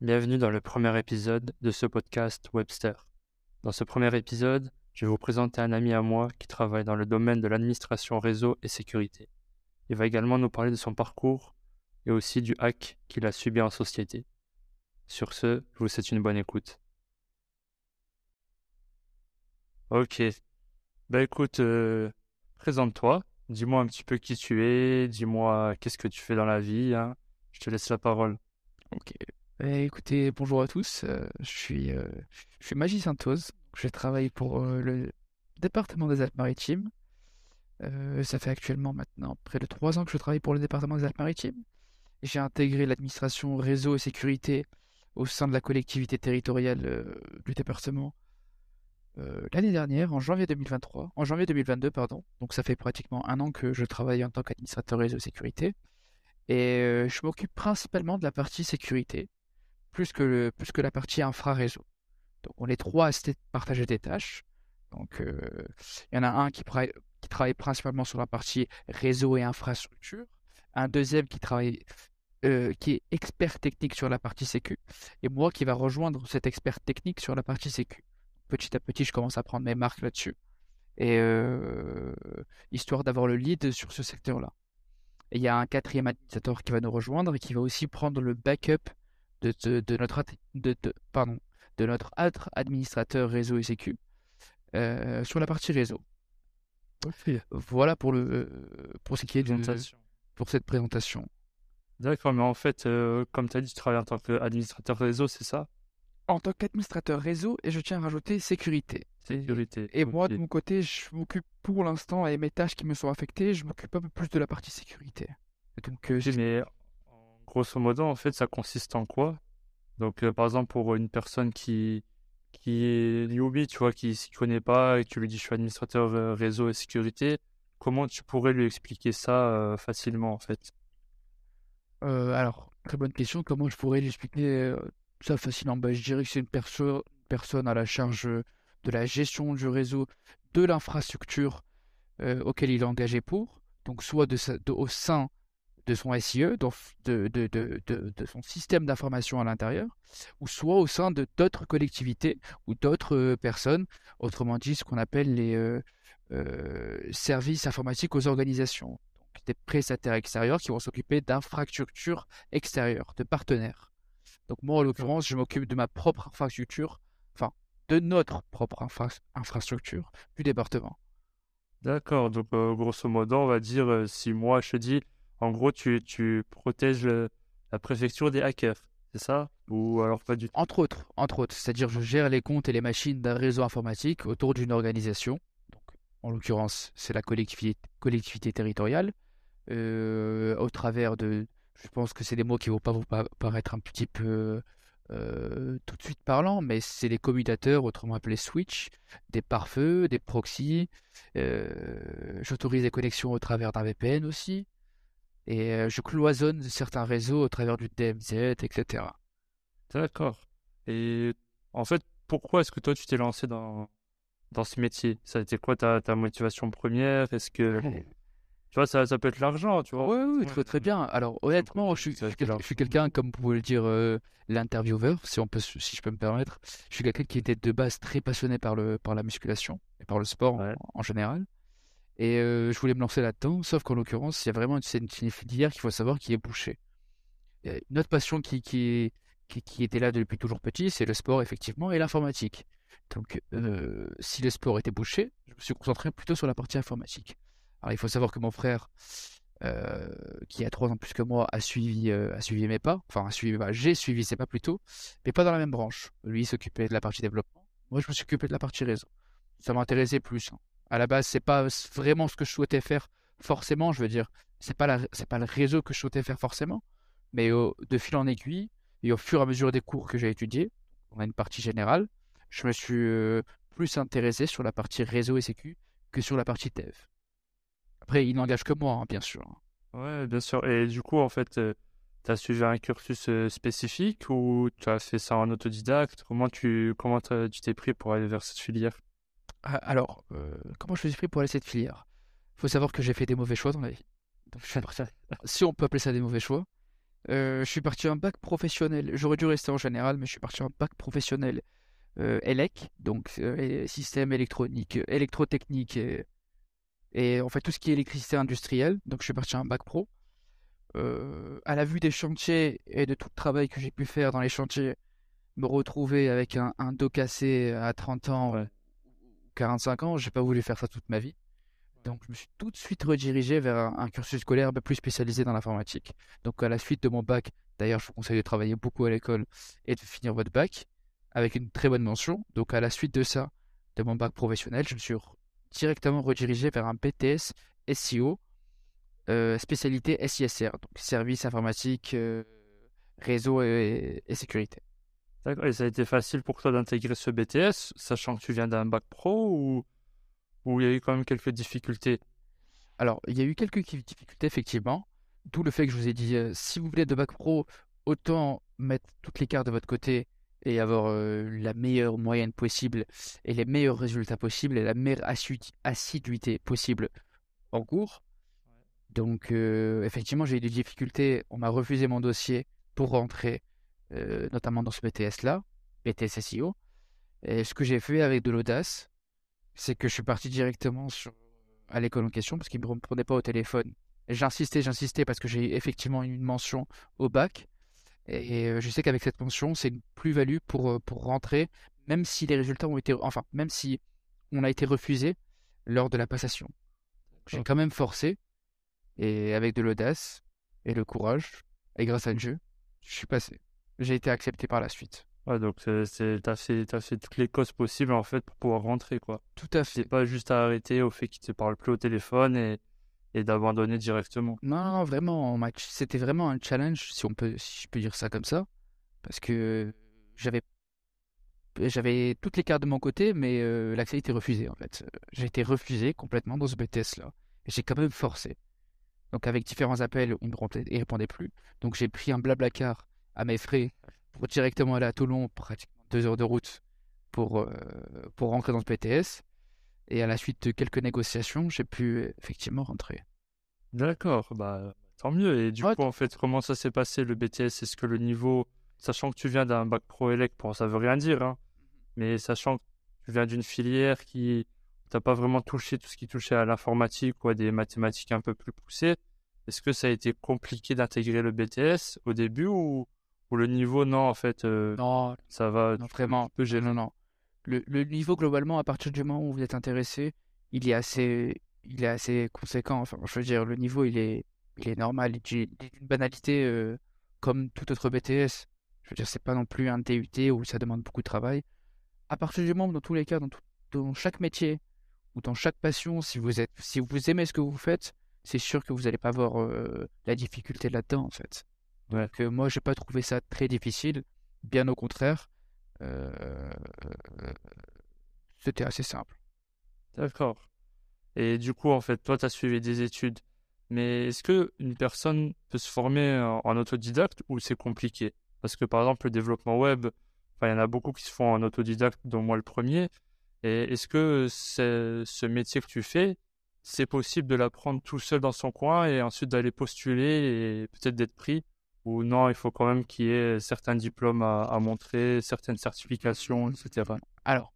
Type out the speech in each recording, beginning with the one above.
Bienvenue dans le premier épisode de ce podcast Webster. Dans ce premier épisode, je vais vous présenter un ami à moi qui travaille dans le domaine de l'administration réseau et sécurité. Il va également nous parler de son parcours et aussi du hack qu'il a subi en société. Sur ce, je vous souhaite une bonne écoute. Ok. Bah écoute, euh, présente-toi. Dis-moi un petit peu qui tu es. Dis-moi qu'est-ce que tu fais dans la vie. hein. Je te laisse la parole. Ok. Eh, écoutez, bonjour à tous. euh, je suis, euh, je. Je travaille pour euh, le département des Alpes-Maritimes. Euh, ça fait actuellement maintenant près de trois ans que je travaille pour le département des Alpes-Maritimes. J'ai intégré l'administration réseau et sécurité au sein de la collectivité territoriale du département l'année dernière, en janvier 2023, en janvier 2022, pardon. Donc ça fait pratiquement un an que je travaille en tant qu'administrateur réseau et sécurité. Et je m'occupe principalement de la partie sécurité, plus que, la partie infra-réseau. Donc on est trois à partager des tâches. Donc euh, il y en a un qui, travaille principalement sur la partie réseau et infrastructure, un deuxième qui travaille euh, qui est expert technique sur la partie sécu, et moi qui va rejoindre cet expert technique sur la partie sécu. Petit à petit, je commence à prendre mes marques là-dessus, et euh, histoire d'avoir le lead sur ce secteur-là. Il y a un quatrième administrateur qui va nous rejoindre et qui va aussi prendre le backup de, de, de notre, de, de- pardon, de notre autre administrateur réseau et sécu euh, sur la partie réseau. Voilà pour, le, euh, pour ce qui est de, Présentation. pour cette présentation. D'accord, mais en fait, euh, comme tu as dit, tu travailles en tant qu'administrateur réseau, c'est ça? En tant qu'administrateur réseau, et je tiens à rajouter sécurité. Et- Sécurité. Et moi, de mon côté, je m'occupe pour l'instant, et mes tâches qui me sont affectées, je m'occupe un peu plus de la partie sécurité. Donc, euh, Mais grosso modo, en fait, ça consiste en quoi? Donc, euh, par exemple, pour une personne qui, qui est newbie, tu vois, qui s'y connaît pas, et tu lui dis je suis administrateur euh, réseau et sécurité, comment tu pourrais lui expliquer ça euh, facilement, en fait? Alors, très bonne question. Comment je pourrais l'expliquer euh, ça facilement? Bah, je dirais que c'est une perso- personne à la charge de la gestion du réseau, de l'infrastructure auquel il est engagé pour. Donc, soit au sein de son SIE, donc de, de, de, de, de son système d'information à l'intérieur, ou soit au sein de d'autres collectivités ou d'autres euh, personnes, autrement dit ce qu'on appelle les euh, euh, services informatiques aux organisations. Donc des prestataires extérieurs qui vont s'occuper d'infrastructures extérieures, de partenaires. Donc moi, en l'occurrence, je m'occupe de ma propre infrastructure, enfin de notre propre infra- infrastructure du département. D'accord, donc euh, grosso modo, on va dire, si moi je te dis, en gros, tu, protèges la préfecture des hackers, c'est ça? Ou alors pas du? Entre autres, entre autres, c'est-à-dire je gère les comptes et les machines d'un réseau informatique autour d'une organisation. En l'occurrence, c'est la collectivité, territoriale, euh, au travers de, je pense que c'est des mots qui vont pas vous pa- paraître un petit peu euh, tout de suite parlant, mais c'est des commutateurs, autrement appelés switch, des pare-feux, des proxys. euh, J'autorise les connexions au travers d'un VPN aussi, et euh, je cloisonne certains réseaux au travers du DMZ, etc. D'accord. Et en fait, pourquoi est-ce que toi, tu t'es lancé dans, dans ce métier? Ça a été quoi ta, ta motivation première? Est-ce que, tu vois, ça, ça peut être l'argent, tu vois? Oui, oui, Ouais. très très bien. Alors honnêtement, je suis, je quelqu'un, comme vous pouvez le dire, euh, l'intervieweur, si on peut, se- si je peux me permettre. Je suis quelqu'un qui était de base très passionné par le, par la musculation et par le sport en, général. Et euh, je voulais me lancer là-dedans, sauf qu'en l'occurrence, il y a vraiment une, une filière qu'il faut savoir qui est bouchée. Une autre passion qui, était là depuis toujours petit, c'est le sport effectivement et l'informatique. Donc, euh, si le sport était bouché, je me suis concentré plutôt sur la partie informatique. Alors, il faut savoir que mon frère, euh, qui a trois ans plus que moi, a suivi, a suivi mes pas. Enfin, a suivi, bah, j'ai suivi ses pas plutôt, mais pas dans la même branche. Lui, il s'occupait de la partie développement. Moi, je me suis occupé de la partie réseau. Ça m'intéressait plus. hein. À la base, c'est pas vraiment ce que je souhaitais faire forcément. Je veux dire, c'est pas pas le réseau que je souhaitais faire forcément, mais au- de fil en aiguille et au fur et à mesure des cours que j'ai étudiés, on a une partie générale. Je me suis euh, plus intéressé sur la partie réseau et sécu que sur la partie dev. Après, il n'engage que moi, hein, bien sûr. Ouais, bien sûr. Et du coup, en fait, tu as suivi un cursus euh, spécifique ou tu as fait ça en autodidacte? Comment tu comment tu t'es pris pour aller vers cette filière? Ah, Alors, euh, comment je suis pris pour aller cette filière? faut savoir que j'ai fait des mauvais choix dans la vie. Donc, je suis parti- si on peut appeler ça des mauvais choix. Euh, je suis parti en bac professionnel. J'aurais dû rester en général, mais je suis parti en bac professionnel euh, ELEC, donc euh, système électronique, électrotechnique et, et en fait tout ce qui est électricité industrielle. Donc je suis parti en bac pro. À la vue des chantiers et de tout le travail que j'ai pu faire dans les chantiers, me retrouver avec un, un dos cassé à 30 ans, Ouais. 45 ans, j'ai pas voulu faire ça toute ma vie. Donc je me suis tout de suite redirigé vers un, un cursus scolaire plus spécialisé dans l'informatique. Donc à la suite de mon bac, d'ailleurs je vous conseille de travailler beaucoup à l'école et de finir votre bac avec une très bonne mention. Donc à la suite de ça, de mon bac professionnel, je me suis re- directement redirigé vers un BTS SEO, euh, spécialité SISR, donc service informatique, euh, réseau et, et sécurité. D'accord. Et ça a été facile pour toi d'intégrer ce BTS, sachant que tu viens d'un bac pro ou il y a eu quand même quelques difficultés? Alors, il y a eu quelques difficultés, effectivement, d'où le fait que je vous ai dit, euh, si vous voulez de bac pro, autant mettre toutes les cartes de votre côté et avoir euh, la meilleure moyenne possible et les meilleurs résultats possibles et la meilleure assiduité possible en cours. Donc, euh, effectivement, j'ai eu des difficultés. On m'a refusé mon dossier pour rentrer, euh, notamment dans ce BTS-là, BTS SEO. Et ce que j'ai fait avec de l'audace, c'est que je suis parti directement sur, à l'école en question parce qu'ils ne me prenaient pas au téléphone. J'insistais, j'insistais parce que j'ai effectivement une mention au bac. Et euh, je sais qu'avec cette mention, c'est une plus-value pour, euh, pour rentrer, même si les résultats ont été, enfin, même si on a été refusé lors de la passation. J'ai quand même forcé, et avec de l'audace et le courage, et grâce à Dieu, je suis passé. J'ai été accepté par la suite. Ouais, donc t'as fait, t'as fait toutes les causes possibles en fait pour pouvoir rentrer quoi. Tout à fait. pas juste à arrêter au fait qu'ils te parlent plus au téléphone et, et d'abandonner directement. Non, non, vraiment, c'était vraiment un challenge, si on peut, si je peux dire ça comme ça, parce que j'avais, j'avais toutes les cartes de mon côté, mais euh, l'accès était refusé en fait. J'ai été refusé complètement dans ce BTS là, j'ai quand même forcé. Donc avec différents appels, ils me répondait- plus. Donc j'ai pris un blablacar à mes frais pour directement aller à Toulon, pratiquement deux heures de route pour euh, pour rentrer dans ce BTS. Et à la suite de quelques négociations, j'ai pu effectivement rentrer. D'accord, bah tant mieux. Et du Ouais. coup, en fait, comment ça s'est passé le BTS? Est-ce que le niveau, sachant que tu viens d'un bac pro élect, bon, ça veut rien dire, hein, mais sachant que tu viens d'une filière qui t'as pas vraiment touché tout ce qui touchait à l'informatique ou à des mathématiques un peu plus poussées, est-ce que ça a été compliqué d'intégrer le BTS au début ou, ou le niveau, non, en fait, euh, Non, ça va, Non, vraiment. Non, non. Le, le niveau, globalement, à partir du moment où vous êtes intéressé, il est assez, il est assez conséquent. Enfin, je veux dire, le niveau, il est, il est normal. Il est d'une banalité euh, comme tout autre BTS. Je veux dire, c'est pas non plus un DUT où ça demande beaucoup de travail. À partir du moment, dans tous les cas, dans, tout- dans chaque métier ou dans chaque passion, si vous êtes, si vous aimez ce que vous faites, c'est sûr que vous n'allez pas avoir euh, la difficulté là-dedans, en fait. Donc, euh, moi, j'ai pas trouvé ça très difficile. Bien au contraire. Euh, c'était assez simple. D'accord. Et du coup, en fait, toi, tu as suivi des études. Mais est-ce que une personne peut se former en, autodidacte ou c'est compliqué? Parce que par exemple, le développement web, il y en a beaucoup qui se font en autodidacte, dont moi le premier. Et est-ce que ce métier que tu fais, c'est possible de l'apprendre tout seul dans son coin et ensuite d'aller postuler et peut-être d'être pris? Ou non, il faut quand même qu'il y ait certains diplômes à, à montrer, certaines certifications, etc. Alors,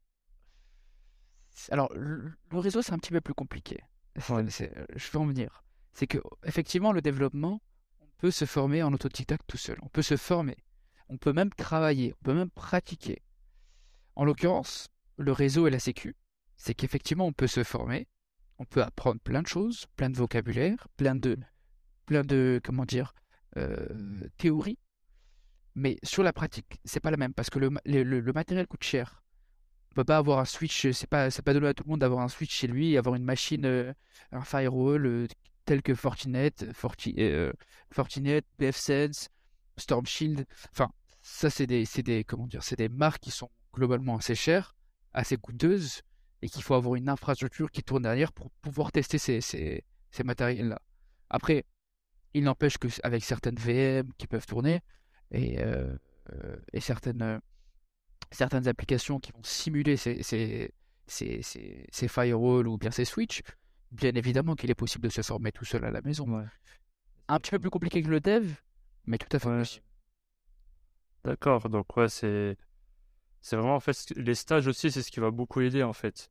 alors le, réseau, c'est un petit peu plus compliqué. Ouais. C'est- je vais en venir. C'est que, effectivement, le développement, on peut se former en autodidacte tout seul. On peut se former. On peut même travailler. On peut même pratiquer. En l'occurrence, le réseau et la sécu, c'est qu'effectivement, on peut se former. On peut apprendre plein de choses, plein de vocabulaire, plein de, plein de, comment dire, euh, théories. Mais sur la pratique, c'est pas la même parce que le, ma- le- le- le matériel coûte cher. On peut pas avoir un switch, c'est pas, c'est pas donné à tout le monde d'avoir un switch chez lui avoir une machine, euh, un firewall euh, tel que Fortinet, Forti, euh, Fortinet, pfSense, Storm Shield. Enfin, ça c'est des, c'est des, comment dire, c'est des marques qui sont globalement assez chères, assez coûteuses et qu'il faut avoir une infrastructure qui tourne derrière pour pouvoir tester ces, ces, ces matériels-là. Après, il n'empêche que s- avec certaines VM qui peuvent tourner et, euh, euh, et certaines, euh, certaines applications qui vont simuler ces, ces, ces, ces, ces firewalls ou bien ces switches, bien évidemment qu'il est possible de se former tout seul à la maison. Ouais. Un petit peu plus compliqué que le dev, mais tout à fait Ouais. D'accord, donc ouais, c'est c'est vraiment en fait les stages aussi, c'est ce qui va beaucoup aider en fait.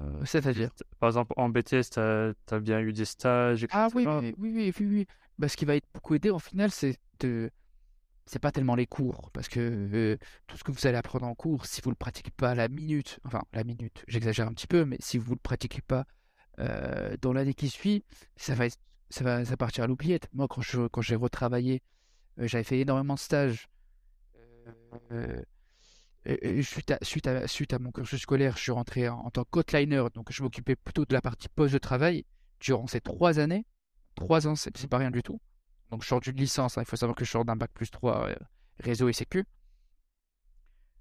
Euh, C'est-à-dire? Par exemple, en BTS, t'as as bien eu des stages, Ah oui, oui, oui, oui, oui. Bah, ce qui va être beaucoup aidé, en final, c'est de... c'est pas tellement les cours, parce que euh, tout ce que vous allez apprendre en cours, si vous le pratiquez pas à la minute, enfin, la minute, j'exagère un petit peu, mais si vous le pratiquez pas euh, dans l'année qui suit, ça va être- ça va, ça partir à l'oubliette. Moi, quand je, quand j'ai retravaillé, j'avais fait énormément de stages. Euh, suite à, suite à, suite à mon cursus scolaire, je suis rentré en, en tant qu'outliner, donc je m'occupais plutôt de la partie poste de travail durant ces trois années. Trois ans, c'est pas rien du tout. Donc je sors d'une licence, hein, il faut savoir que je sors d'un bac plus 3 euh, réseau et sécu.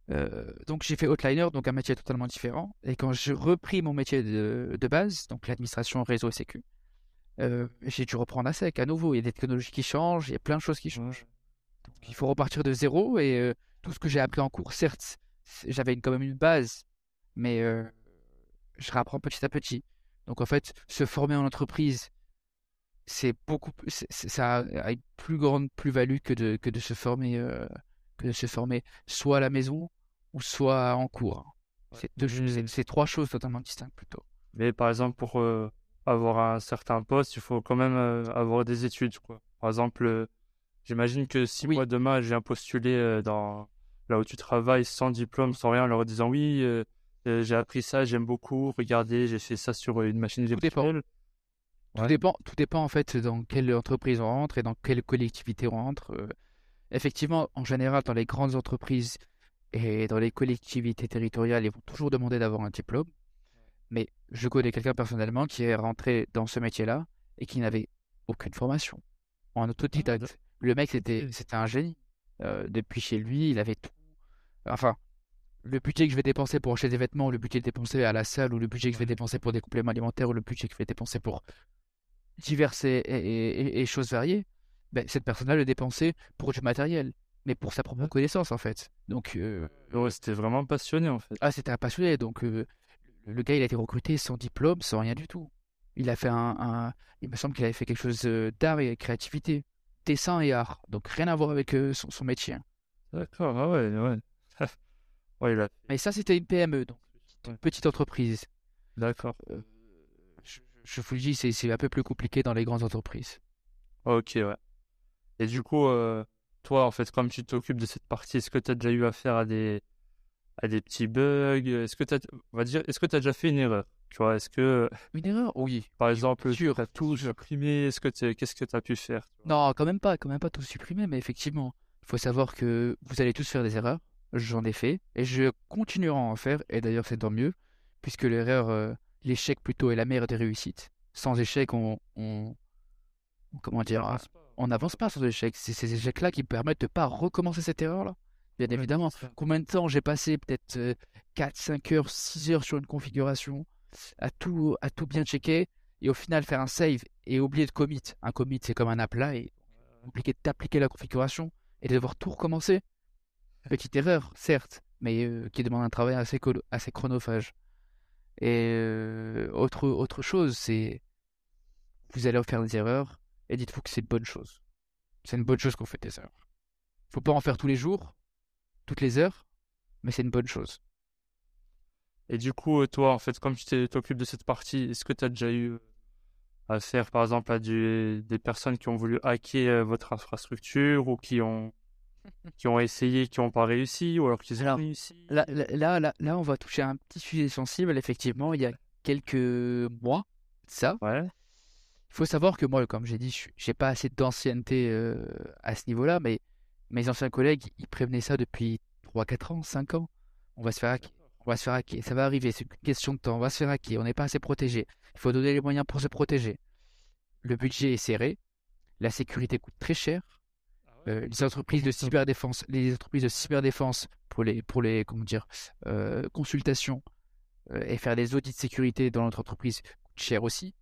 Euh, donc j'ai fait outliner, donc un métier totalement différent. Et quand j'ai repris mon métier de, de base, donc l'administration réseau et sécu, euh, j'ai dû reprendre à sec à nouveau. Il y a des technologies qui changent, il y a plein de choses qui changent. Donc il faut repartir de zéro et tout ce que j'ai appris en cours, certes, j'avais quand même une base, mais euh, je réapprends petit à petit. Donc en fait, se former en entreprise, c'est beaucoup c'est- ça a une plus grande plus-value que de, que de se former, euh, que de se former soit à la maison ou soit en cours. C'est trois choses totalement distinctes plutôt. Mais par exemple, pour euh, avoir un certain poste, il faut quand même euh, avoir des études, quoi. Par exemple, j'imagine que si Oui. moi demain, je viens postuler euh, dans là où tu travailles sans diplôme, sans rien, en leur disant oui, euh, euh, j'ai appris ça, j'aime beaucoup, regardez, j'ai fait ça sur une machine virtuelle. Tout Ouais. dépend, tout dépend en fait dans quelle entreprise on rentre et dans quelle collectivité on rentre. Euh, effectivement, en général, dans les grandes entreprises et dans les collectivités territoriales, ils vont toujours demander d'avoir un diplôme. Mais je connais quelqu'un personnellement qui est rentré dans ce métier-là et qui n'avait aucune formation. En autodidacte. Le mec, c'était, c'était un génie. Euh, depuis chez lui, il avait tout. Enfin, le budget que je vais dépenser pour acheter des vêtements, le budget dépensé à la salle, ou le budget que je vais dépenser pour des compléments alimentaires, ou le budget que je vais dépenser pour diverses et, et- et- et choses variées, ben, cette personne-là le dépensait pour du matériel, mais pour sa propre connaissance en fait. Donc, euh, Ouais, c'était vraiment passionné en fait. ah, c'était un passionné. Donc, euh, le gars, il a été recruté sans diplôme, sans rien du tout. Il a fait un, un- il me semble qu'il avait fait quelque chose euh, d'art et créativité, dessin et art. Donc, rien à voir avec euh, son, son métier. D'accord, ah ouais, ouais. Ouais, a... Mais ça, c'était une PME, donc Ouais. petite entreprise. D'accord. Euh, je, je vous le dis, c'est c'est un peu plus compliqué dans les grandes entreprises. Ok, ouais. Et du coup, euh, toi, en fait, comme tu t'occupes de cette partie, est-ce que tu as déjà eu affaire à des, à des petits bugs? Est-ce que tu on va dire, est-ce que tu as déjà fait une erreur? Tu vois, est-ce que, Une erreur? Oui. par exemple, tu as tout supprimé? Est-ce que qu'est-ce que tu as pu faire? Non, quand même pas, quand même pas tout supprimer, mais effectivement, il faut savoir que vous allez tous faire des erreurs. J'en ai fait et je continuerai à en faire. Et d'ailleurs, c'est tant mieux, puisque l'erreur, euh, l'échec plutôt est la mère des réussites. Sans échec, on, on- comment dire, on n'avance pas sans échec. C'est ces échecs-là qui permettent de pas recommencer cette erreur-là. Bien Ouais, évidemment. Combien de temps j'ai passé Peut-être euh, 4, 5 heures, 6 heures sur une configuration, à tout, à tout bien checker, et au final faire un save et oublier de commit. Un commit, c'est comme un apply, et compliqué d'appliquer la configuration et de devoir tout recommencer. Petite erreur, certes, mais euh, qui demande un travail assez, chronophage. Et euh, autre, autre chose, c'est vous allez faire des erreurs et dites-vous que c'est une bonne chose. C'est une bonne chose qu'on fait des erreurs. Faut pas en faire tous les jours, toutes les heures, mais c'est une bonne chose. Et du coup, euh, toi, en fait, comme tu t'occupes de cette partie, est-ce que tu as déjà eu affaire, par exemple, à des personnes qui ont voulu hacker votre infrastructure ou qui ont, qui ont essayé, qui n'ont pas réussi, ou alors qu'ils ont réussi? Là, là, là, on va toucher à un petit sujet sensible. Effectivement, il y a quelques mois, ça, Ouais. Il faut savoir que moi, comme j'ai dit, je j'ai pas assez d'ancienneté euh, à ce niveau-là, mais mes anciens collègues, ils prévenaient ça depuis 3, 4 ans, 5 ans. On va se faire hacker, on va se faire hacker, ça va arriver, c'est une question de temps, on va se faire hacker, on n'est pas assez protégé. Il faut donner les moyens pour se protéger. Le budget est serré, la sécurité coûte très cher. Euh, les entreprises de cyberdéfense, les entreprises de cyberdéfense pour les, pour les, comment dire, euh, consultations euh, et faire des audits de sécurité dans notre entreprise coûte cher aussi.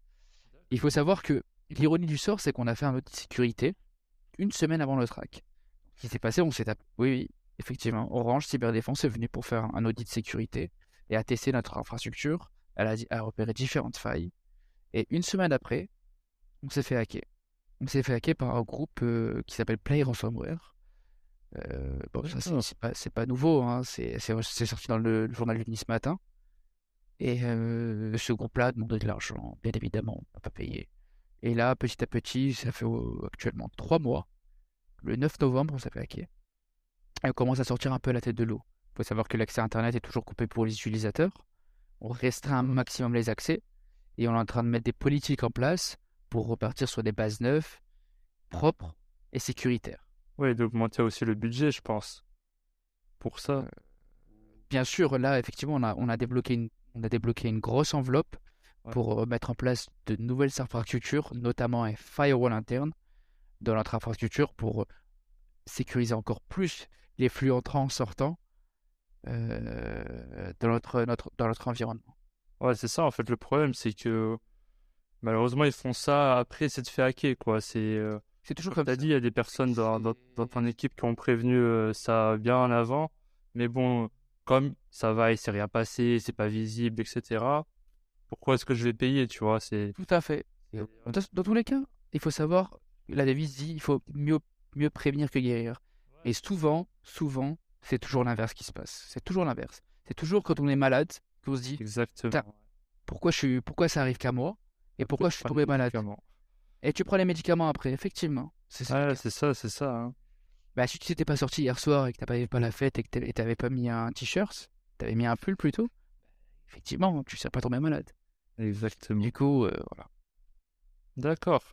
Il faut savoir que l'ironie du sort, c'est qu'on a fait un audit de sécurité une semaine avant le track. Ce qui s'est passé, on s'est tapé. Oui, effectivement. Orange Cyberdéfense est venu pour faire un audit de sécurité et a testé notre infrastructure. Elle a repéré différentes failles. Et une semaine après, on s'est fait hacker. On s'est fait hacker par un groupe euh, qui s'appelle Play Ransomware. Euh, bon, ça, c'est- pas, nouveau, hein, c'est sorti dans le, le journal du ce matin. Et euh, ce groupe-là a demandé de l'argent, bien évidemment, on n'a pas payé. Et là, petit à petit, ça fait euh, actuellement trois mois. Le 9 novembre, on s'est fait hacker. Et on commence à sortir un peu la tête de l'eau. Il faut savoir que l'accès à Internet est toujours coupé pour les utilisateurs. On restreint un maximum les accès. Et on est en train de mettre des politiques en place pour repartir sur des bases neuves, propres et sécuritaires. Ouais, d'augmenter aussi le budget, je pense. Pour ça. Bien sûr, là, effectivement, on a, on a, débloqué, une, on a débloqué une grosse enveloppe Ouais. pour euh, mettre en place de nouvelles infrastructures, notamment un firewall interne dans notre infrastructure pour euh, sécuriser encore plus les flux entrants sortants euh, dans, notre, notre, dans notre environnement. Ouais, c'est ça, en fait, le problème, c'est que malheureusement, ils font ça après s'être fait hacker, quoi. C'est, euh, C'est toujours comme comme tu as ça. dit, il y a des personnes dans, dans, dans ton équipe qui ont prévenu euh, ça bien en avant, mais bon, comme ça va, il s'est rien passé, c'est pas visible, etc. Pourquoi est-ce que je vais payer, tu vois? C'est. Tout à fait. c'est- Dans, dans tous les cas, il faut savoir, la devise dit, il faut mieux, mieux prévenir que guérir. Et souvent, souvent, c'est toujours l'inverse qui se passe. C'est toujours l'inverse. C'est toujours quand on est malade qu'on se dit Exactement. Pourquoi, je suis, pourquoi ça arrive qu'à moi? Et pourquoi je suis tombé malade. Et tu prends les médicaments après, effectivement. C'est ça. C'est ça, c'est ça. hein. Bah, si tu t'étais pas sorti hier soir et que t'avais pas la fête et que t'avais pas mis un t-shirt, t'avais mis un pull plutôt, effectivement, tu serais pas tombé malade. Exactement. Du coup, euh, voilà. D'accord.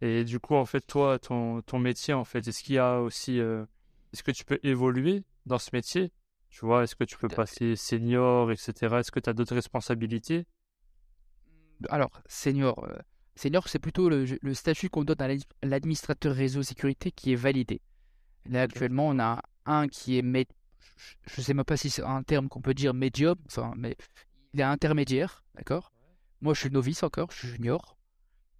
Et du coup, en fait, toi, ton, ton métier, en fait, est-ce qu'il y a aussi, euh, est-ce que tu peux évoluer dans ce métier? Tu vois, est-ce que tu peux passer senior, etc. Est-ce que tu as d'autres responsabilités? Alors, senior, euh, senior, c'est plutôt le, le statut qu'on donne à l'ad- l'administrateur réseau sécurité qui est validé. Là, actuellement, on a un qui est, je sais même pas si c'est un terme qu'on peut dire médium, enfin, mais il est intermédiaire, d'accord? Moi, je suis novice encore, je suis junior.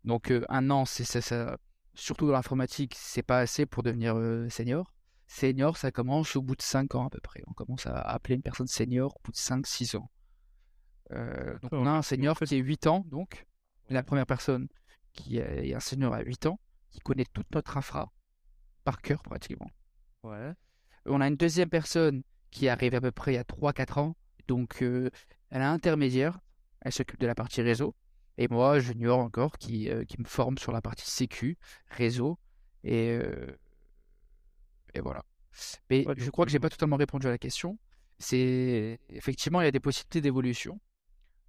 Donc, euh, un an, c'est ça, ça- surtout dans l'informatique, c'est pas assez pour devenir euh, senior. Senior, ça commence au bout de 5 ans à peu près. On commence à appeler une personne senior au bout de 5-6 ans. Euh, donc, on a un senior qui est 8 ans, donc, la première personne qui est un senior à 8 ans, qui connaît toute notre infra, par cœur pratiquement. Ouais. On a une deuxième personne qui arrive à peu près à 3-4 ans, donc euh, elle est intermédiaire, elle s'occupe de la partie réseau, et moi, junior encore, qui, euh, qui me forme sur la partie sécu, réseau, et, et voilà. Mais Ouais, je crois que j'ai pas totalement répondu à la question. C'est effectivement, il y a des possibilités d'évolution.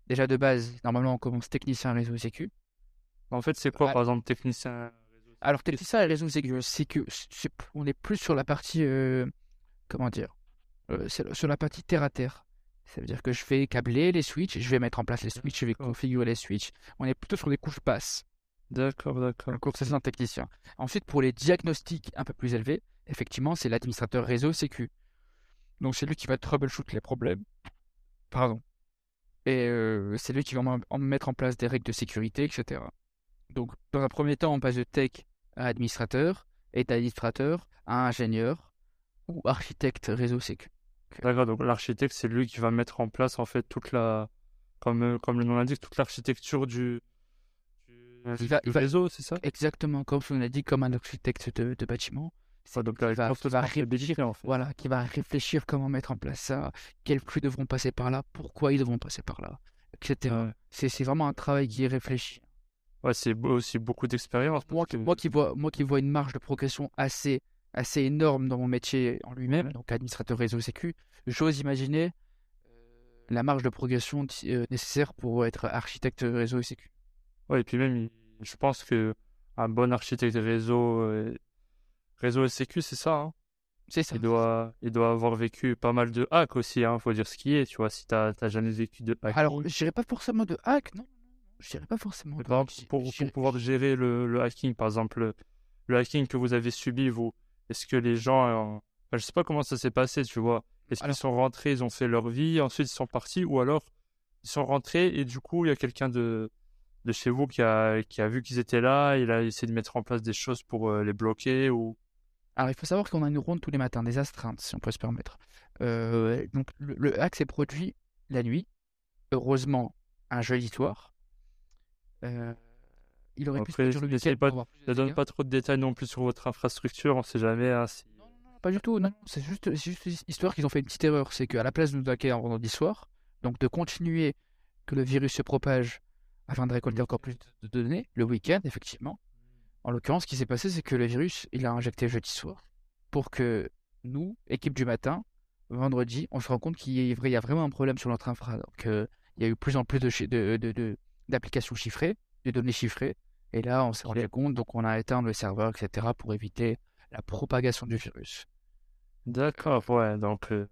Déjà de base, normalement, on commence technicien réseau sécu. En fait, c'est quoi, par exemple, technicien réseau? Alors, technicien réseau sécu, c'est que on est plus sur la partie, euh, comment dire, euh, sur la partie terre à terre. Ça veut dire que je vais câbler les switches, je vais mettre en place les switches, je vais configurer les switches. On est plutôt sur les couches basses. D'accord, d'accord. C'est un technicien. Ensuite, pour les diagnostics un peu plus élevés, effectivement, c'est l'administrateur réseau sécu. Donc, c'est lui qui va troubleshoot les problèmes. Pardon. Et euh, c'est lui qui va en- mettre en place des règles de sécurité, etc. Donc, dans un premier temps, on passe de tech à administrateur, et d'administrateur à ingénieur ou architecte réseau sécu. D'accord, donc l'architecte, c'est lui qui va mettre en place, en fait, toute la, comme, euh, comme le nom l'indique, toute l'architecture du, réseau, c'est ça? Exactement comme on a dit, comme un architecte de, de bâtiment. Donc va- grosse qui va réfléchir, en fait. voilà, qui va réfléchir comment mettre en place ça, quels flux devront passer par là, pourquoi ils devront passer par là, etc. Ouais. C'est c'est vraiment un travail qui est réfléchi. Ouais, c'est aussi beaucoup d'expérience. Moi, que- moi, qui vois, moi qui vois une marge de progression assez, assez énorme dans mon métier en lui-même, donc administrateur réseau sécu, j'ose imaginer euh, la marge de progression euh, nécessaire pour être architecte réseau et sécu. Ouais, et puis même, je pense que un bon architecte réseau, euh, réseau sécu, c'est ça, hein? C'est ça. Il doit, il doit avoir vécu pas mal de hacks aussi, hein, faut dire ce qui est, tu vois, si t'as jamais vécu de hacking. Alors, je dirais pas forcément de hack, non, je dirais pas forcément de par hack, exemple, pour, pour pouvoir gérer le, le hacking, par exemple, le, le hacking que vous avez subi, vous, est-ce que les gens, euh, enfin, je sais pas comment ça s'est passé, tu vois, est-ce qu'ils sont rentrés, ils ont fait leur vie, ensuite ils sont partis, ou alors ils sont rentrés et du coup, il y a quelqu'un de, de chez vous qui a, qui a vu qu'ils étaient là, il a essayé de mettre en place des choses pour euh, les bloquer, ou... Alors, il faut savoir qu'on a une ronde tous les matins, des astreintes, si on peut se permettre. Euh, donc, le, le hack s'est produit la nuit, heureusement, un jeudi soir. Euh, il aurait pu se Après, le pas- Ne donne pas trop de détails non plus sur votre infrastructure, on sait jamais. hein, si- Non, non, non, pas du tout. C'est juste, juste histoire qu'ils ont fait une petite erreur. C'est qu'à la place de nous attaquer un vendredi soir, donc de continuer que le virus se propage afin de récolter encore plus de données, le week-end, effectivement. En l'occurrence, ce qui s'est passé, c'est que le virus, il a injecté jeudi soir pour que nous, équipe du matin, vendredi, on se rend compte qu'il y a vraiment un problème sur notre infra. Donc, euh, il y a eu plus en plus de, chi- de, de- de- d'applications chiffrées, de données chiffrées. Et là, on s'est rendu compte, donc on a éteint le serveur, etc., pour éviter la propagation du virus. D'accord, ouais. Donc, euh,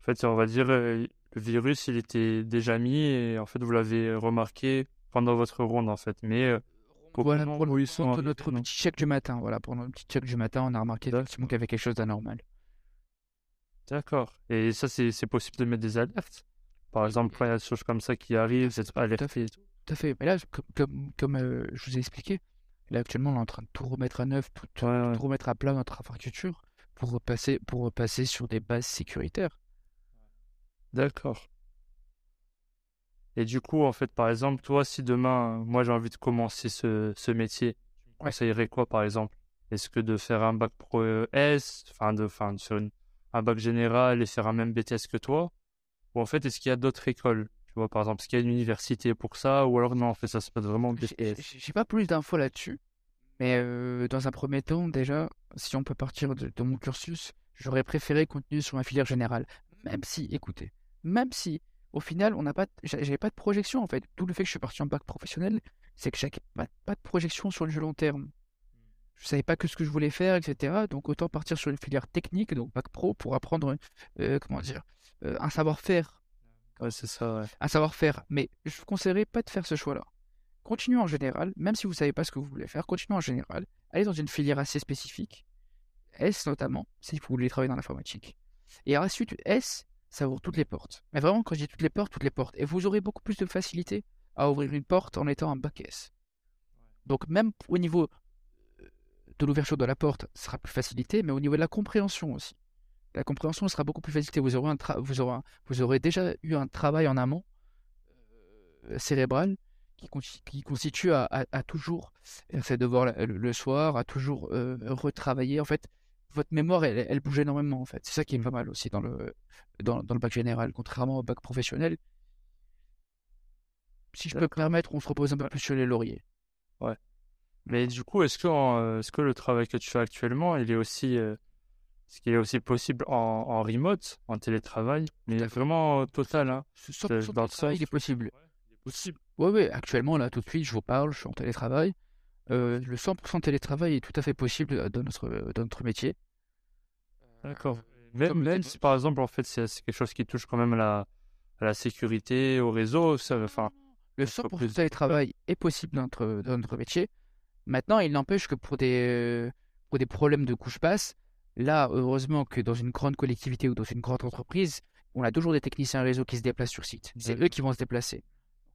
en fait, on va dire, euh, le virus, il était déjà mis et en fait, vous l'avez remarqué pendant votre ronde, en fait. Mais Voilà, pour notre non. petit check du matin. Voilà, pour notre petit check du matin, on a remarqué effectivement qu'il y avait quelque chose d'anormal. D'accord. Et ça, c'est c'est possible de mettre des alertes? Par exemple, quand il y a des choses comme ça qui arrivent, d'être alerté tout. Tout à fait. Mais là, comme, comme, comme, euh, je vous ai expliqué, là actuellement, on est en train de tout remettre à neuf, tout, tout- Ouais, ouais. tout remettre à plat notre infrastructure pour repasser, pour repasser sur des bases sécuritaires. D'accord. Et du coup, en fait, par exemple, toi, si demain, moi, j'ai envie de commencer ce, ce métier, tu me conseillerais quoi, par exemple? Est-ce que de faire un bac pro euh, S, enfin, de, enfin, une- un bac général et faire un même BTS que toi? Ou en fait, est-ce qu'il y a d'autres écoles? Tu vois, par exemple, est-ce qu'il y a une université pour ça? Ou alors, non, en fait, ça se passe vraiment BTS. J'ai pas plus d'infos là-dessus, mais euh, dans un premier temps, déjà, si on peut partir de, de mon cursus, j'aurais préféré continuer sur ma filière générale. Même si, écoutez, même si, au final, on n'a pas, j'a- j'avais pas de projection en fait. Tout le fait que je suis parti en bac professionnel, c'est que j'avais pas, pas de projection sur le long terme. Je savais pas que ce que je voulais faire, etc. Donc autant partir sur une filière technique, donc bac pro, pour apprendre, euh, comment dire, euh, un savoir-faire Ouais, c'est ça, ouais. un savoir-faire. Mais je vous conseillerais pas de faire ce choix-là. Continuez en général, même si vous savez pas ce que vous voulez faire, continuez en général. Allez dans une filière assez spécifique, S notamment, si vous voulez travailler dans l'informatique. Et ensuite, S, ça ouvre toutes les portes. Mais vraiment, quand je dis toutes les portes, toutes les portes. Et vous aurez beaucoup plus de facilité à ouvrir une porte en étant un bac S. Donc même au niveau euh, de l'ouverture de la porte, ce sera plus facilité, mais au niveau de la compréhension aussi. La compréhension sera beaucoup plus facilitée. Vous aurez, déjà eu un travail en amont euh, cérébral qui, consti- qui constitue à, toujours faire ses devoirs le, soir, à toujours euh, retravailler. En fait, votre mémoire, elle, elle bouge énormément. En fait, c'est ça qui est pas mal aussi dans le, dans, dans le bac général, contrairement au bac professionnel. Si je peux me permettre, on se repose un peu Ouais. plus sur les lauriers. Mais du coup, est-ce que, en, euh, est-ce que le travail que tu fais actuellement, il est aussi, euh, est-ce qu'il est aussi possible en, en remote, en télétravail, mais fait. vraiment euh, total, hein? Ce C'est 100% dans le sens il est possible. Ouais, il est possible. Oui, oui, actuellement, là, tout de suite, je vous parle, je suis en télétravail. Euh, le 100% télétravail est tout à fait possible euh, dans notre, euh, dans notre métier. D'accord. Même, si par exemple, en fait, c'est quelque chose qui touche quand même à la, à la sécurité, au réseau, ça, enfin, Le Entreprise 100% de télétravail est possible dans notre, dans notre métier. Maintenant, il n'empêche que pour des, pour des problèmes de couche basse, là, heureusement que dans une grande collectivité ou dans une grande entreprise, on a toujours des techniciens réseau qui se déplacent sur site. C'est eux qui vont se déplacer.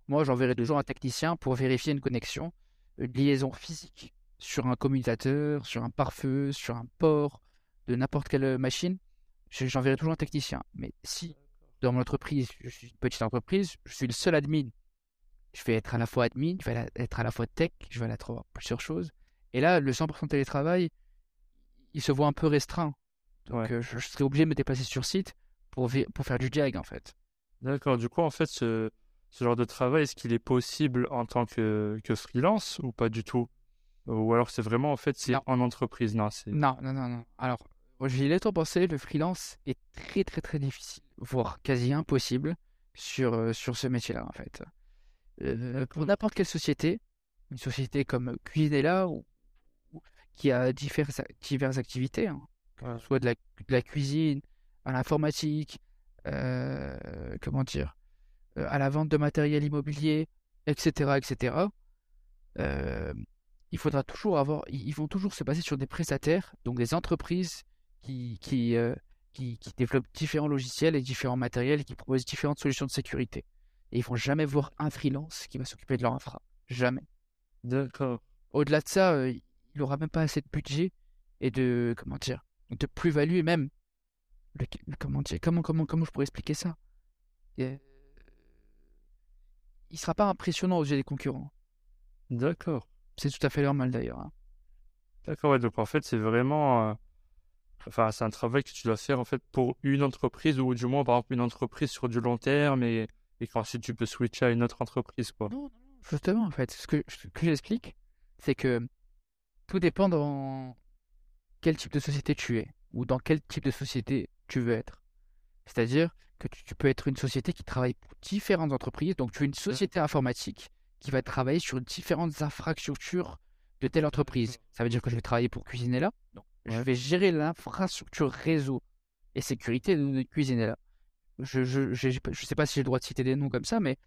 Moi, j'enverrai toujours un technicien pour vérifier une connexion, une liaison physique sur un commutateur, sur un pare-feu, sur un port de n'importe quelle machine. Je- J'enverrai toujours un technicien. Mais si dans mon entreprise, je suis une petite entreprise, je suis le seul admin je vais être à la fois admin, je vais être à la fois tech, je vais être à plusieurs choses. Et là, le 100% télétravail, il se voit un peu restreint. Donc, Ouais. euh, je, je serai obligé de me déplacer sur site pour, faire du jag, en fait. d'accord. Du coup, en fait, ce, ce genre de travail, est-ce qu'il est possible en tant que, que freelance ou pas du tout? Ou alors c'est vraiment, en fait, c'est en entreprise, non. Non, non, non, non. Alors, j'y ai longtemps pensé, le freelance est très, très, très difficile, voire quasi impossible sur, euh, sur ce métier-là, en fait. Euh, pour n'importe quelle société, une société comme Cuisinella, ou, ou- qui a diverses, diverses activités, hein, Ouais. soit de la, de la cuisine, à l'informatique, euh, comment dire, à la vente de matériel immobilier, etc., etc. euh, il faudra toujours avoir, ils vont toujours se baser sur des prestataires, donc des entreprises qui, qui, euh, qui, qui développent différents logiciels et différents matériels et qui proposent différentes solutions de sécurité. Et ils vont jamais voir un freelance qui va s'occuper de leur infra. Jamais. D'accord. Au-delà de ça, euh, il aura même pas assez de budget et de comment dire, de plus-value et même le- comment dire, comment comment comment je pourrais expliquer ça? Euh, Il sera pas impressionnant aux yeux des concurrents. D'accord. C'est tout à fait normal d'ailleurs. hein. D'accord, ouais, donc en fait, c'est vraiment. Enfin, c'est un travail que tu dois faire en fait pour une entreprise ou du moins par exemple une entreprise sur du long terme et, et qu'ensuite tu peux switcher à une autre entreprise, quoi. Non, non, non, justement, en fait, ce que, ce que j'explique, c'est que tout dépend dans quel type de société tu es ou dans quel type de société tu veux être. C'est-à-dire que tu, tu peux être une société qui travaille pour différentes entreprises, donc tu es une société informatique qui va travailler sur différentes infrastructures de telle entreprise. Ça veut dire que je vais travailler pour Cuisinella, donc je vais gérer l'infrastructure réseau et sécurité de, de Cuisinella. Je je, j'ai pas- je sais pas si j'ai le droit de citer des noms comme ça, mais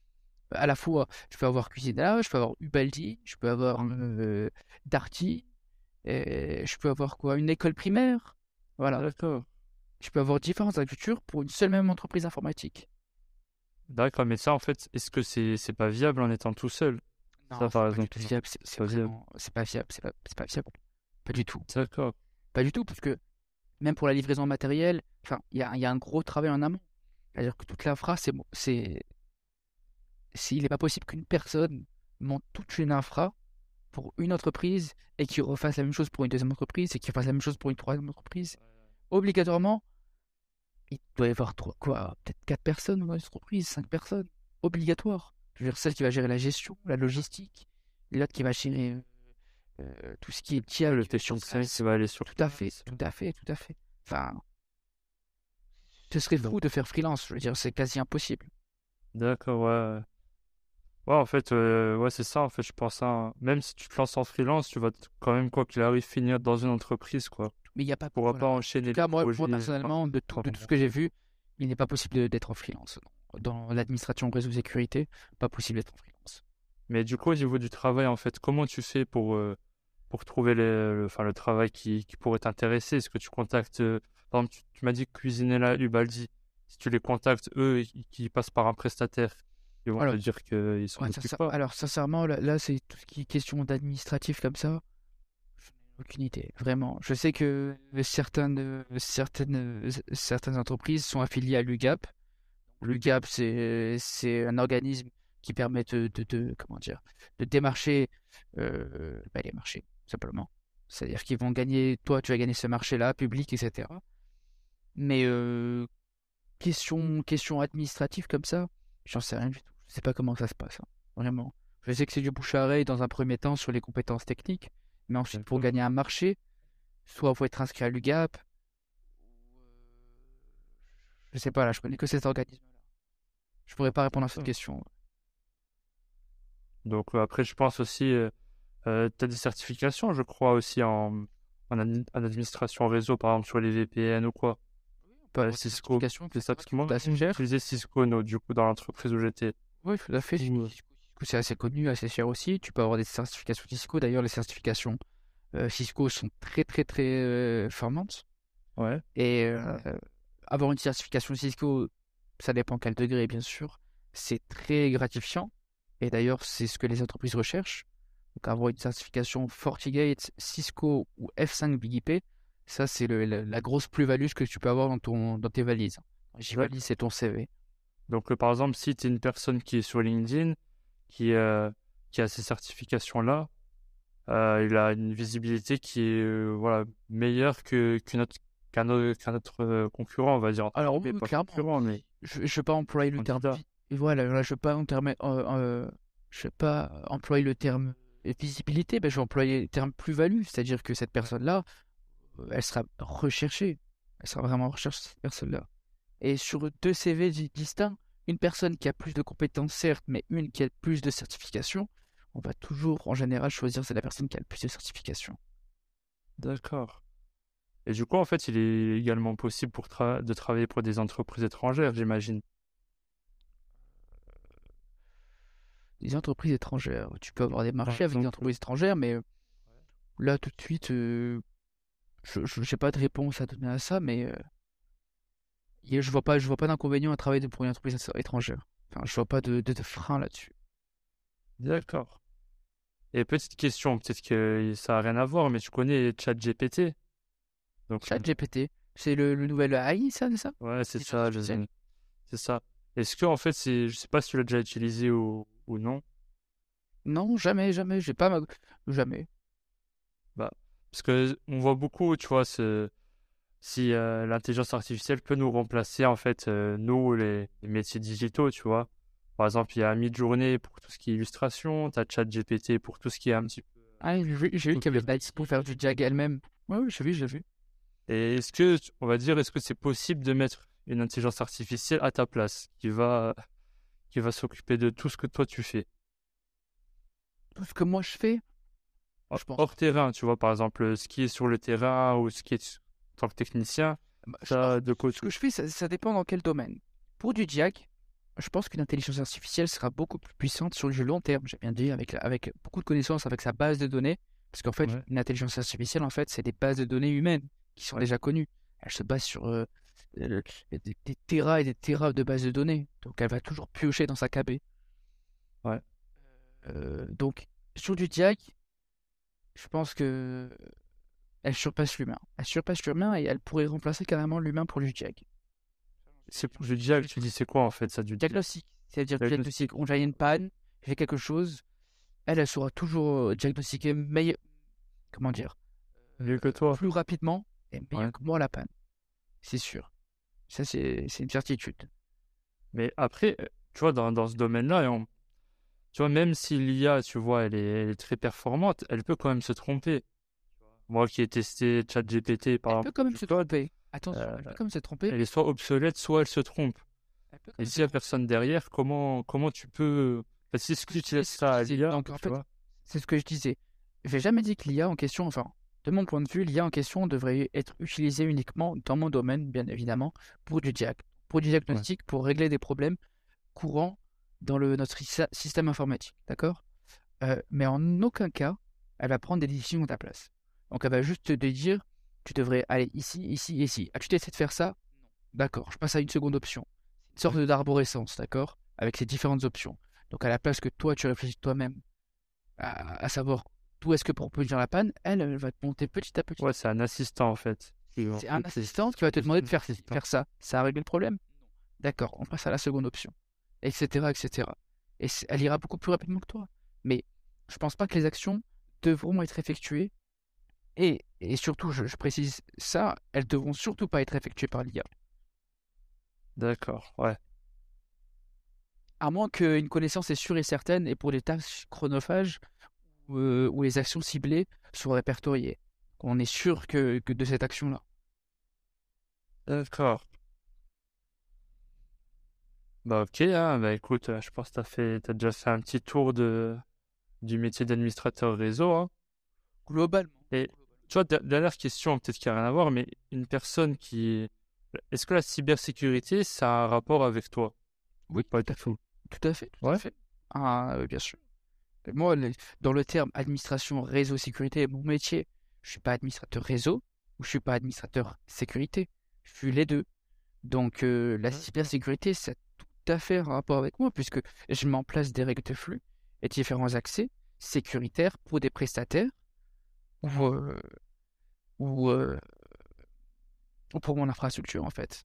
à la fois, je peux avoir Cuisinella, je peux avoir Ubaldi, je peux avoir euh, Darty, et je peux avoir quoi? Une école primaire? Voilà. D'accord. Je peux avoir différentes agricultures pour une seule même entreprise informatique. D'accord, mais ça en fait, est-ce que c'est c'est pas viable en étant tout seul? Non, c'est pas viable. C'est pas viable. c'est pas viable. C'est pas, c'est pas viable. Pas du tout. D'accord. Pas du tout, parce que même pour la livraison matérielle, il y a, un gros travail en amont. C'est-à-dire que toute l'infra, c'est, c'est, c'est- il n'est pas possible qu'une personne monte toute une infra pour une entreprise et qu'il refasse la même chose pour une deuxième entreprise et qu'il fasse la même chose pour une troisième entreprise. Obligatoirement, il doit y avoir trois, quoi, peut-être quatre personnes dans une entreprise, cinq personnes, obligatoire. Je celle qui va gérer la gestion, la logistique, l'autre qui va gérer euh, tout ce qui est tiers, Le qui va aller sur tout à fait, tout à fait, tout à fait. Enfin, ce serait fou de faire freelance. Je veux dire, c'est quasi impossible. D'accord, ouais. Ouais, en fait, euh, ouais, c'est ça, en fait, je pense, hein. Même si tu te lances en freelance, tu vas quand même, quoi qu'il arrive, finir dans une entreprise, quoi. Mais il n'y a pas. Pourras voilà. pas En enchaîner tout cas, moi, personnellement, de tout, de tout ce que j'ai vu, il n'est pas possible d'être en freelance. Dans l'administration réseau sécurité, pas possible d'être en freelance. Mais du coup, au niveau du travail, en fait, comment tu fais pour, euh, pour trouver les- le, enfin, le travail qui, qui pourrait t'intéresser? Est-ce que tu contactes, euh, par exemple, tu, tu m'as dit Cuisinella, Ubaldi. Si tu les contactes, eux, qui passent par un prestataire, ils vont Alors, te dire qu'ils s'en Ouais, pas. alors, sincèrement, là, là, c'est tout ce qui est question d'administratif comme ça. Je n'ai aucune idée, vraiment. Je sais que certaines, certaines, certaines entreprises sont affiliées à l'UGAP. L'UGAP, c'est un organisme qui permet de, de, de- comment dire, de démarcher euh, bah, les marchés, simplement. C'est-à-dire qu'ils vont gagner, toi, tu vas gagner ce marché-là, public, etc. Mais euh, question, question administrative comme ça, j'en sais rien du tout. Je sais pas comment ça se passe, hein, vraiment. Je sais que c'est du bouche à oreille dans un premier temps sur les compétences techniques, mais ensuite pour gagner un marché, soit faut être inscrit à l'UGAP, je sais pas là, je connais que cet organisme-là. Je pourrais pas répondre à cette question. Donc, euh, après, je pense aussi, euh, euh, tu as des certifications, je crois, aussi en, en, admi- en administration réseau, par exemple, sur les VPN ou quoi. Avoir des Cisco, c'est ça, parce que moi, chères. j'utilisais Cisco, no, du coup, dans l'entreprise où j'étais. Oui, tout à fait. Cisco, c'est assez connu, assez cher aussi. Tu peux avoir des certifications Cisco. D'ailleurs, les certifications euh, Cisco sont très très très euh, formantes. Ouais. Et euh, avoir une certification Cisco, ça dépend quel degré, bien sûr. C'est très gratifiant. Et d'ailleurs, c'est ce que les entreprises recherchent. Donc, avoir une certification FortiGate, Cisco ou F5 Big IP, ça, c'est la, grosse plus-value que tu peux avoir dans, ton, dans tes valises. J-valise, c'est ton CV. Donc, euh, par exemple, si tu es une personne qui est sur LinkedIn, qui, euh, qui a ces certifications-là, euh, il a une visibilité qui est voilà, meilleure que, qu'un autre, concurrent, on va dire. Alors, Mais pas clairement. concurrent, mais je ne vais pas employer le terme. Et voilà, là, je ne pas euh, euh, vais pas employer le terme visibilité, mais je vais employer le terme plus-value, c'est-à-dire que cette personne-là, euh, elle sera recherchée. Elle sera vraiment recherchée, cette personne-là. Et sur deux CV di- distincts, une personne qui a plus de compétences, certes, mais une qui a plus de certifications, on va toujours, en général, choisir c'est la personne qui a le plus de certifications. D'accord. Et du coup, en fait, il est également possible pour de travailler pour des entreprises étrangères, j'imagine. Des entreprises étrangères, tu peux avoir des marchés avec des entreprises étrangères, mais euh, là, tout de suite, euh, je n'ai pas de réponse à donner à ça, mais euh, je vois pas, je vois pas d'inconvénient à travailler pour une entreprise étrangère. Enfin, je vois pas de, de, de frein là-dessus. D'accord. Et petite question, peut-être que ça n'a rien à voir, mais tu connais ChatGPT? Donc, Chat GPT, c'est le, le nouvel AI, ça, c'est ça? Ouais, c'est ça. C'est ça. Est-ce que, en fait, je sais pas si tu l'as déjà utilisé ou, ou non, Non, jamais, jamais. J'ai pas ma... Jamais. Parce que on voit beaucoup, tu vois, ce... si euh, l'intelligence artificielle peut nous remplacer, en fait, euh, nous, les, les métiers digitaux, tu vois. Par exemple, il y a Midjourney pour tout ce qui est illustration, tu as ChatGPT pour tout ce qui est un petit peu. Ah, j'ai vu, j'ai vu qu'il y avait pour faire du jag elle-même. Ouais, oui, j'ai vu, j'ai vu. Et est-ce que, on va dire, est-ce que c'est possible de mettre une intelligence artificielle à ta place qui va, qui va s'occuper de tout ce que toi tu fais Tout ce que moi je fais, hors, Je pense. hors terrain, tu vois, par exemple, ce qui est sur le terrain ou ce qui est en tant que technicien, bah, je ça de Ce côté. que je fais, ça, ça dépend dans quel domaine. Pour du diag, je pense qu'une intelligence artificielle sera beaucoup plus puissante sur du long terme, j'ai bien dit, avec, avec beaucoup de connaissances, avec sa base de données. Parce qu'en fait, Ouais. une intelligence artificielle, en fait, c'est des bases de données humaines qui sont déjà connues. Elle se base sur euh, des, des terras et des terras de bases de données. Donc, elle va toujours piocher dans sa KB. Ouais. Euh, donc, sur du diag, je pense que elle surpasse l'humain. Elle surpasse l'humain et elle pourrait remplacer carrément l'humain pour du diag. C'est pour je dis, tu dis c'est quoi en fait ça du Diagnostic. C'est-à-dire Diagnostic. diagnostic. On a une panne, j'ai quelque chose. Elle, elle saura toujours euh, diagnostiquer meilleur. Comment dire mieux que toi. Plus rapidement et meilleur Ouais. que moi la panne. C'est sûr. Ça, c'est c'est une certitude. Mais après, euh, tu vois, dans, dans ce domaine-là, on- tu vois, même si l'IA, tu vois, elle est, elle est très performante, elle peut quand même se tromper. Moi qui ai testé ChatGPT, par Elle exemple, peut quand même se code, tromper. Attention, euh, elle peut quand même se tromper. elle est soit obsolète, soit elle se trompe. Elle peut quand Et s'il n'y a personne derrière, comment, comment tu peux. Enfin, si tu utilises ça à C'est- l'IA, C'est ce que je disais. J'ai jamais dit que l'IA en question, enfin, de mon point de vue, l'IA en question devrait être utilisée uniquement dans mon domaine, bien évidemment, pour du diag, pour du diagnostic, pour régler des problèmes courants dans le, notre sy- système informatique, d'accord? Euh, Mais en aucun cas, elle va prendre des décisions à ta place. Donc, elle va juste te dire, tu devrais aller ici, ici, ici. Ah, tu t'essaies de faire ça? Non. D'accord, je passe à une seconde option. Une sorte d'arborescence, d'accord? Avec ces différentes options. Donc, à la place que toi, tu réfléchis toi-même à, à savoir d'où est-ce que pour produire la panne, elle, elle va te monter petit à petit. ouais, c'est un assistant en fait. C'est un assistant qui va te demander de faire, faire ça. Ça a réglé le problème? D'accord, on passe à la seconde option. Etc. etc. Et elle ira beaucoup plus rapidement que toi. Mais je pense pas que les actions devront être effectuées. Et, et surtout, je, je précise ça, elles devront surtout pas être effectuées par l'IA. D'accord, ouais. À moins qu'une connaissance est sûre et certaine et pour des tâches chronophages où, euh, où les actions ciblées soient répertoriées. On est sûr que, que de cette action-là. D'accord. Bah ok, hein, bah écoute, euh, je pense que fait, t'as déjà fait un petit tour de, du métier d'administrateur réseau, hein. Globalement. Et tu vois, de- dernière question, peut-être qu'il n'y a rien à voir, mais une personne qui... Est-ce que la cybersécurité, ça a un rapport avec toi? Oui, Pas tout à du tout. À fait, tout Ouais. à fait. Ah, euh, bien sûr. Moi, dans le terme administration réseau sécurité, mon métier, je suis pas administrateur réseau ou je suis pas administrateur sécurité. Je suis les deux. Donc, euh, la Ouais. cybersécurité, ça a tout à fait un rapport avec moi puisque je mets en place des règles de flux et différents accès sécuritaires pour des prestataires ou, euh, ou, euh, ou pour mon infrastructure en fait.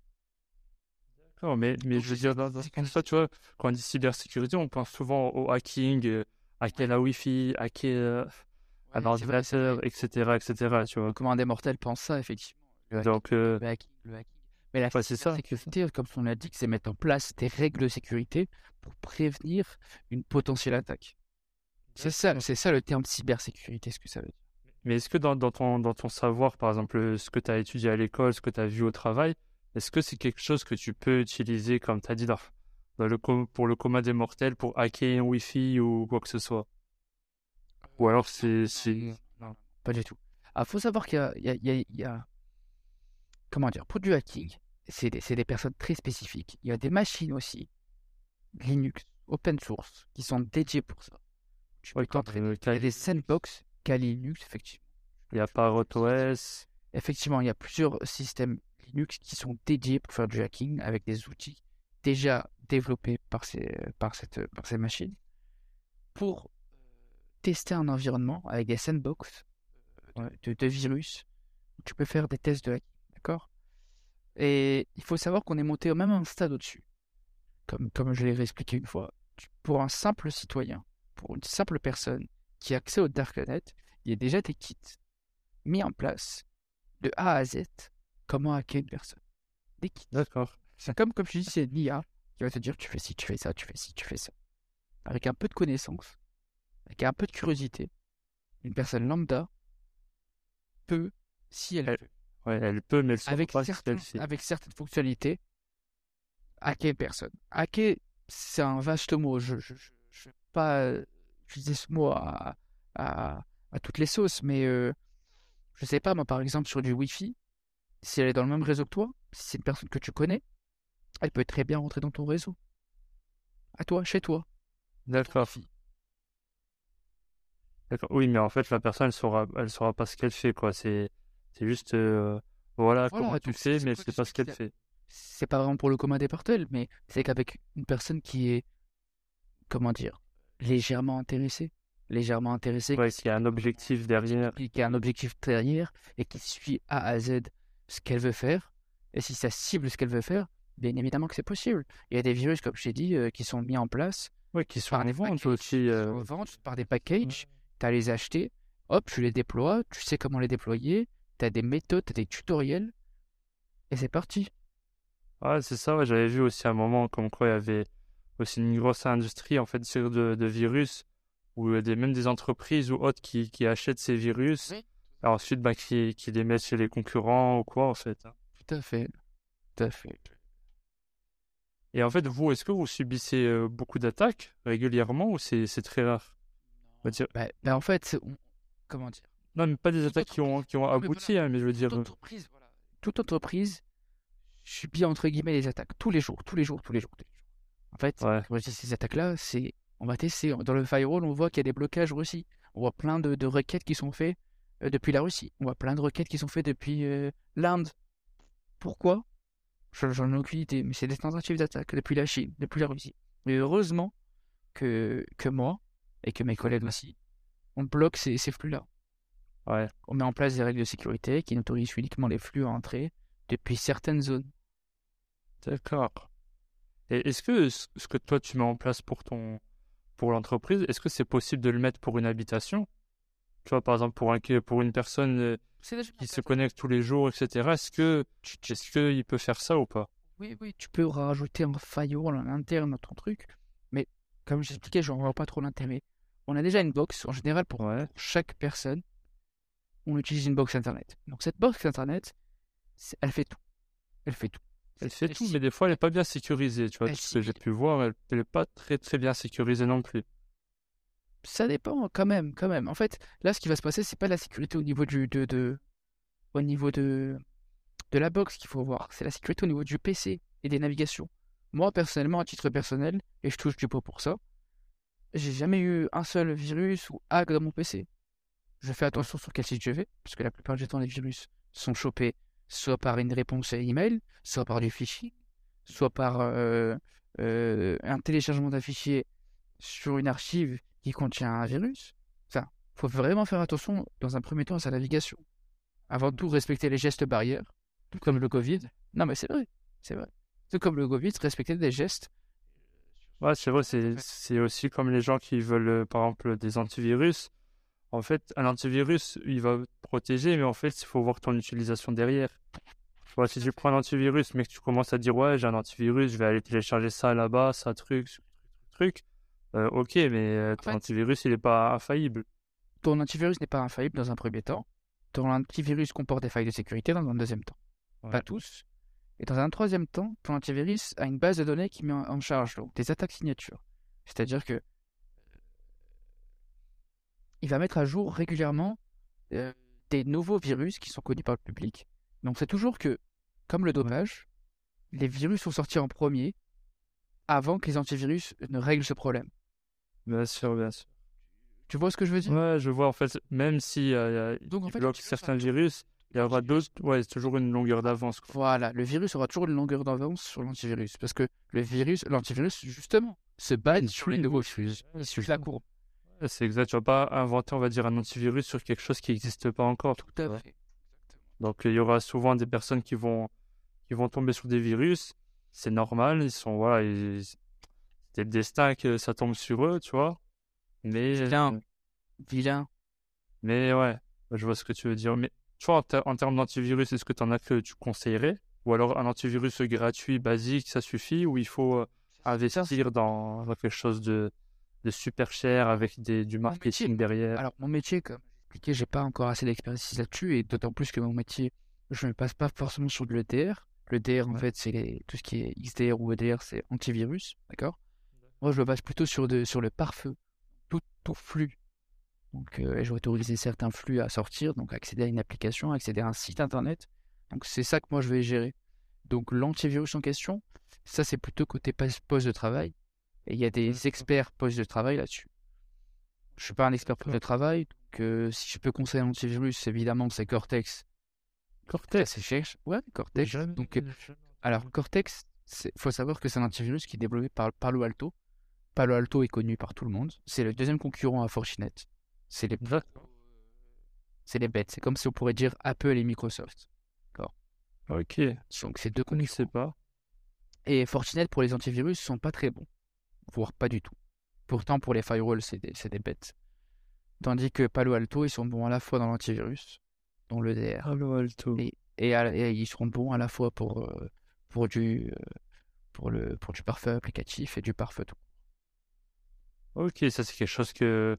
D'accord, mais, mais je veux dire, dans, ce sens-là, tu vois, quand on dit cybersécurité, on pense souvent au hacking, hacker la Wi-Fi, hacker euh, un Ouais, vrai, c'est ordinateur, etc., etc., tu vois. Comment un des mortels pense ça, effectivement. Le hacking, Donc, euh, le hacking, le hacking. Mais la Ouais, cybersécurité, comme on l'a dit, c'est mettre en place des règles de sécurité pour prévenir une potentielle attaque. C'est ça, c'est ça le terme cybersécurité, ce que ça veut dire. Mais est-ce que dans, dans ton, dans ton savoir, par exemple, ce que tu as étudié à l'école, ce que tu as vu au travail, est-ce que c'est quelque chose que tu peux utiliser, comme tu as dit, dans le, com- pour le commun des mortels, pour hacker un Wi-Fi ou quoi que ce soit Ou alors c'est... Non, pas du tout. Ah, faut savoir qu'il y a, il y il y il Comment dire Pour du hacking, c'est des, des personnes très spécifiques. Il y a des machines aussi, Linux, open source, qui sont dédiées pour ça. Tu peux t'entraîner. euh, Il y a des sandbox Kali Linux, effectivement. Il y a ParrotOS. Effectivement, il y a plusieurs systèmes Linux qui sont dédiés pour faire du hacking avec des outils déjà développés par ces, par cette, par ces machines pour tester un environnement avec des sandbox euh, de, de virus. Tu peux faire des tests de hacking, d'accord? Et il faut savoir qu'on est monté au même un stade au-dessus. Comme, comme je l'ai réexpliqué une fois. Pour un simple citoyen, pour une simple personne qui a accès au Darknet, il y a déjà des kits mis en place de A à Z comment hacker une personne. Des kits. D'accord. C'est comme, comme je dis, c'est l'IA qui va te dire tu fais ci, tu fais ça, tu fais ci, tu fais ça. Avec un peu de connaissance, avec un peu de curiosité, une personne lambda peut, si elle Elle- veut, Ouais, elle peut, mais elle avec, pas ce certains- fait. avec certaines fonctionnalités, hacker personne. Hacker, c'est un vaste mot. Je ne je, je, je vais pas utiliser ce mot à, à, à toutes les sauces, mais euh, je sais pas, moi par exemple sur du Wi-Fi, si elle est dans le même réseau que toi, si c'est une personne que tu connais, elle peut très bien rentrer dans ton réseau. À toi, chez toi. D'accord. D'accord. Oui, mais en fait, la personne, elle saura, elle saura pas ce qu'elle fait, quoi. C'est, c'est juste, euh, voilà, Voilà, comment tu fais, mais c'est pas ce qu'elle fait. C'est pas vraiment pour le commun des mortels, mais c'est qu'avec une personne qui est, comment dire, légèrement intéressée, légèrement intéressée, Ouais, qu'il y a un objectif derrière. qui qui a un objectif derrière et qui suit A à Z ce qu'elle veut faire, et si ça cible ce qu'elle veut faire, bien évidemment que c'est possible. Il y a des virus, comme j'ai dit, euh, qui sont mis en place Ouais, qui sont par des vente packages, aussi. qui euh, sont par des packages, tu as les acheter, hop, tu les déploies, tu sais comment les déployer, tu as des méthodes, tu as des tutoriels, et c'est parti. Ouais, c'est ça, ouais, j'avais vu aussi à un moment comme quoi il y avait aussi une grosse industrie en fait sur de, de virus ou euh, des, même des entreprises ou autres qui, qui achètent ces virus Oui. et ensuite bah, qui, qui les mettent chez les concurrents ou quoi en fait. hein. Tout à fait. Tout à fait. Et en fait, vous, est-ce que vous subissez euh, beaucoup d'attaques régulièrement ou c'est très rare? On va dire... Bah, bah, en fait, on- comment dire? Non, mais pas des Toute attaques qui ont, qui ont Non, mais abouti, hein, mais je veux dire. toute euh, entreprise, voilà. toute entreprise subit entre guillemets les attaques tous les jours, tous les jours, tous les jours. tous les jours. En fait, Ouais. quand je dis ces attaques-là, c'est on va tester. Dans le firewall, on voit qu'il y a des blocages Russie. On voit plein de, de requêtes qui sont faites euh, depuis la Russie. On voit plein de requêtes qui sont faites depuis euh, l'Inde. Pourquoi? Je- J'en ai aucune idée, mais c'est des tentatives d'attaque depuis la Chine, depuis la Russie. Mais heureusement que, que moi et que mes collègues aussi, on bloque ces, ces flux-là. Ouais. On met en place des règles de sécurité qui n'autorisent uniquement les flux à entrer depuis certaines zones. D'accord. Et est-ce que ce ce que toi tu mets en place pour ton pour l'entreprise, est-ce que c'est possible de le mettre pour une habitation? Tu vois, par exemple, pour un, pour une personne euh, qui se connecte tous les jours, etc. Est-ce que est-ce qu'il peut faire ça ou pas? Oui, oui, tu peux rajouter un firewall en interne dans ton truc, mais comme j'expliquais, je ne vois pas trop l'intérêt. On a déjà une box, en général, pour Ouais. chaque personne, on utilise une box internet. Donc cette box internet, elle fait tout. Elle fait tout. Elle fait tout, mais des fois elle n'est pas bien sécurisée. Tu vois, ce que j'ai pu voir, elle n'est pas très très bien sécurisée non plus. Ça dépend quand même, quand même. En fait, là, ce qui va se passer, c'est pas la sécurité au niveau du, de, au niveau de, de la box qu'il faut voir. C'est la sécurité au niveau du PC et des navigations. Moi, personnellement, à titre personnel, et je touche du pot pour ça, j'ai jamais eu un seul virus ou hack dans mon PC. Je fais attention sur quel site je vais, parce que la plupart du temps, les virus sont chopés soit par une réponse à email, soit par du phishing, soit par euh, euh, un téléchargement d'un fichier sur une archive qui contient un virus. Enfin, faut vraiment faire attention dans un premier temps à sa navigation. Avant tout, respecter les gestes barrières, tout comme le Covid. Non, mais c'est vrai, c'est vrai. Tout comme le Covid, respecter des gestes. Ouais, c'est vrai, c'est aussi comme les gens qui veulent, euh, par exemple, des antivirus. En fait, un antivirus, il va protéger, mais en fait, il faut voir ton utilisation derrière. Tu vois, si tu prends un antivirus, mais que tu commences à dire, ouais, j'ai un antivirus, je vais aller télécharger ça là-bas, ça, truc, truc, truc, euh, ok, mais euh, ton fait- antivirus, il n'est pas infaillible. Ton antivirus n'est pas infaillible dans un premier temps. Ton antivirus comporte des failles de sécurité dans un deuxième temps. Ouais. Pas tous. Et dans un troisième temps, ton antivirus a une base de données qui met en en charge donc, des attaques signatures. C'est-à-dire que il va mettre à jour régulièrement euh, des nouveaux virus qui sont connus par le public. Donc c'est toujours que, comme le dopage, les virus sont sortis en premier avant que les antivirus ne règlent ce problème. Bien sûr, bien sûr. Tu vois ce que je veux dire? Ouais, je vois, en fait, même si euh, Donc, en il fait, bloque certains virus, il y aura d'autres, ouais, c'est toujours une longueur d'avance. Voilà, le virus aura toujours une longueur d'avance sur l'antivirus. Parce que le virus, l'antivirus, justement, se base sur les nouveaux virus. Suit la courbe. C'est exact, tu vas pas inventer, on va dire, un antivirus sur quelque chose qui n'existe pas encore. Tout à Ouais. fait. Donc il y aura souvent des personnes qui vont qui vont tomber sur des virus. C'est normal, ils sont voilà, ils- c'est le destin que ça tombe sur eux, tu vois. Mais, Vilain. Vilain. mais ouais, je vois ce que tu veux dire. Mais toi, en, ter- en termes d'antivirus, est-ce que tu en as que tu conseillerais? Ou alors un antivirus gratuit, basique, ça suffit? Ou il faut euh, investir dans, dans quelque chose de, de super cher avec des, du métier, marketing derrière? Alors, mon métier, comme expliqué, j'ai pas encore assez d'expertise là-dessus, et d'autant plus que mon métier, je ne passe pas forcément sur de l'EDR. L'EDR, en Ouais. fait, c'est tout ce qui est XDR ou EDR, c'est antivirus, d'accord? Moi, je me base plutôt sur, de, sur le pare-feu, tout, tout flux. Donc, euh, je vais autoriser certains flux à sortir, donc accéder à une application, accéder à un site internet. Donc, c'est ça que moi, je vais gérer. Donc, l'antivirus en question, ça, c'est plutôt côté poste de travail. Et il y a des experts poste de travail là-dessus. Je suis pas un expert poste de travail, donc euh, si je peux conseiller un antivirus, évidemment, c'est Cortex. Cortex, c'est cher. Ouais, Cortex. Donc, euh, alors, Cortex, il faut savoir que c'est un antivirus qui est développé par Palo Alto. Palo Alto est connu par tout le monde. C'est le deuxième concurrent à Fortinet. C'est les, D'accord. c'est les bêtes. C'est comme si on pourrait dire Apple et Microsoft. Ok, Donc, c'est deux je concurrents. pas. Et Fortinet, pour les antivirus, sont pas très bons. Voire pas du tout. Pourtant, pour les firewalls, c'est des, c'est des bêtes. Tandis que Palo Alto, ils sont bons à la fois dans l'antivirus, dans l'EDR. Palo Alto. Et, et, à- et ils seront bons à la fois pour, euh, pour, du, euh, pour, le, pour du pare-feu applicatif et du pare-feu tout. Ok, ça c'est quelque chose que,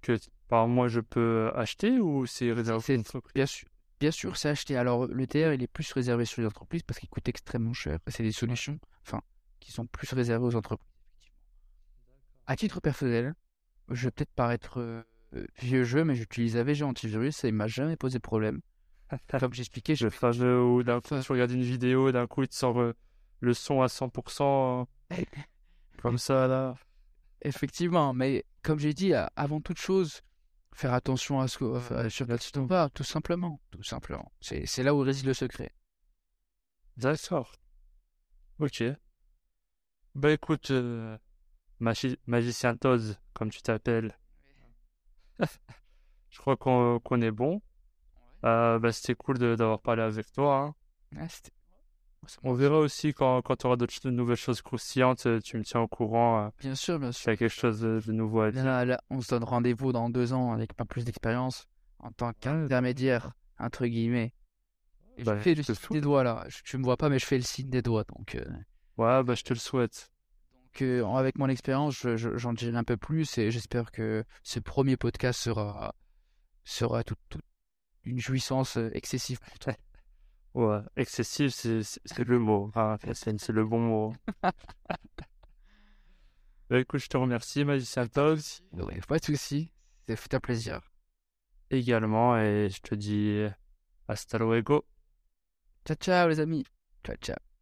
que par moi je peux acheter ou c'est réservé aux entreprises? Bien sûr, bien sûr, c'est acheté. Alors, l'EDR, il est plus réservé sur les entreprises parce qu'il coûte extrêmement cher. C'est des solutions, enfin, qui sont plus réservées aux entreprises. À titre personnel, je vais peut-être paraître euh, vieux jeu, mais j'utilise AVG antivirus et il m'a jamais posé problème. Comme j'expliquais, je Le fameux où d'un coup tu regardes une vidéo, d'un coup il te sort euh, le son à 100%, euh, comme ça là. Effectivement, mais comme j'ai dit, avant toute chose, faire attention à ce que, à sur tu vas, tout simplement, tout simplement. C'est là où réside le secret. D'accord. Ok. Bah écoute, euh, Magi- Magicien Toz, comme tu t'appelles, je crois qu'on est bon. Euh, bah, c'était cool d'avoir parlé avec toi. hein. Ah, On verra aussi quand, quand tu auras d'autres ch- nouvelles choses croustillantes, euh, tu me tiens au courant. euh, Bien sûr, bien sûr. y a quelque chose de, de nouveau à dire. Là, là, on se donne rendez-vous dans deux ans avec pas plus d'expérience en tant qu'intermédiaire, entre guillemets. Et Bah, je fais je le signe des doigts là. Je- Tu me vois pas, mais je fais le signe des doigts. Donc, euh, Ouais, bah je te le souhaite. donc euh, avec mon expérience, je- je- j'en dirai un peu plus et j'espère que ce premier podcast sera, sera toute une jouissance excessive pour toi. Ouais, excessif, c'est le mot. hein, c'est c'est le bon mot. Bah écoute, je te remercie, Magicien Toz, Ouais, pas de souci. C'est un plaisir. également, et je te dis hasta luego. Ciao, ciao les amis. Ciao, ciao.